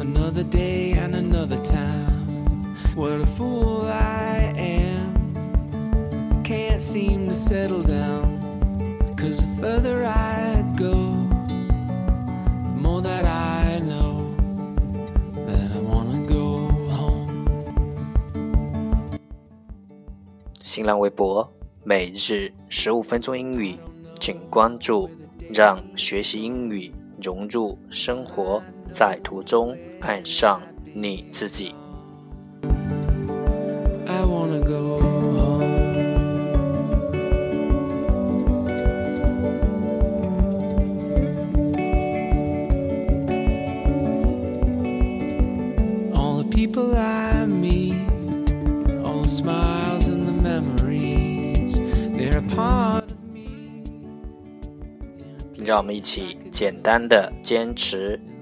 Another day and another time. What a fool I am. Can't seem to settle down. Cause the further I go, the more that I know that I wanna go home. 新浪微博每日十五分钟英语，请关注。让学习英语融入生活，在途中爱上你自己 i wanna go home all the people i me all the smiles in the memories they're a part of me 让我们一起简单的坚持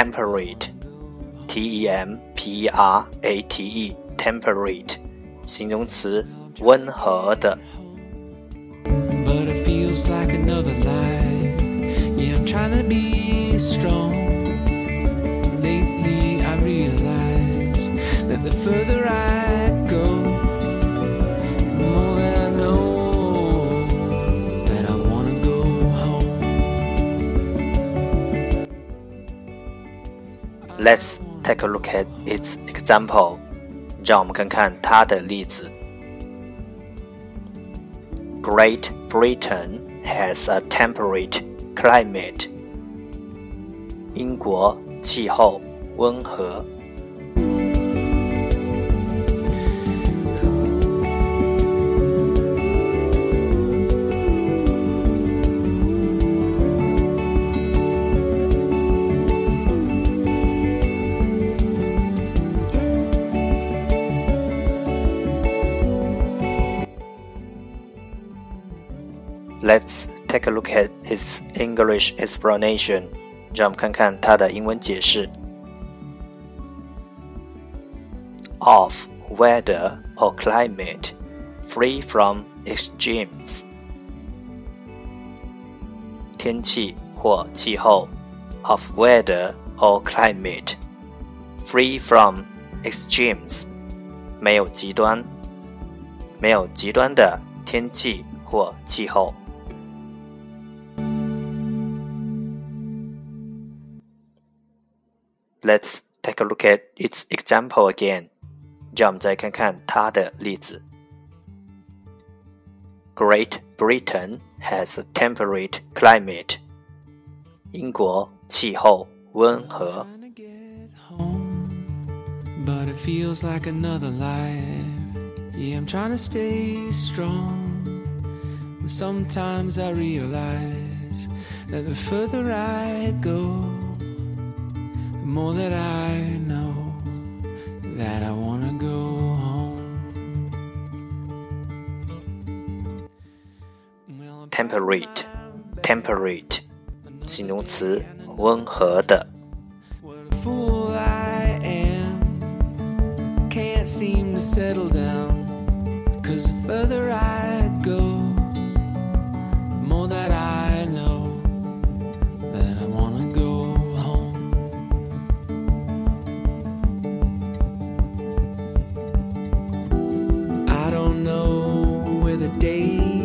temperate t e m p e r a t e temperate 形容词温和的 But it feels like another life. Yeah, I'm trying to be strong. Lately, I realize that the further I Let's take a look at its example. 让我们看看它的例子。Great Britain has a temperate climate. 英国气候温和。 Let's take a look at its English explanation. 让我们看看它的英文解释。Of weather or climate free from extremes. 天气或气候 of weather or climate free from extremes 没有极端，没有极端的天气或气候。 Let's take a look at its example again. 让我们再看看它的例子。Great Britain has a temperate climate. 英国气候温和。But it feels like another life. Yeah, I'm trying to stay strong. But sometimes I realize that the further I go, more that I know that I wanna go home. Temperate, temperate，形容词，温和的。Fool I am, can't seem to settle down. Cause the further I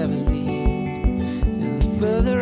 heavily. And further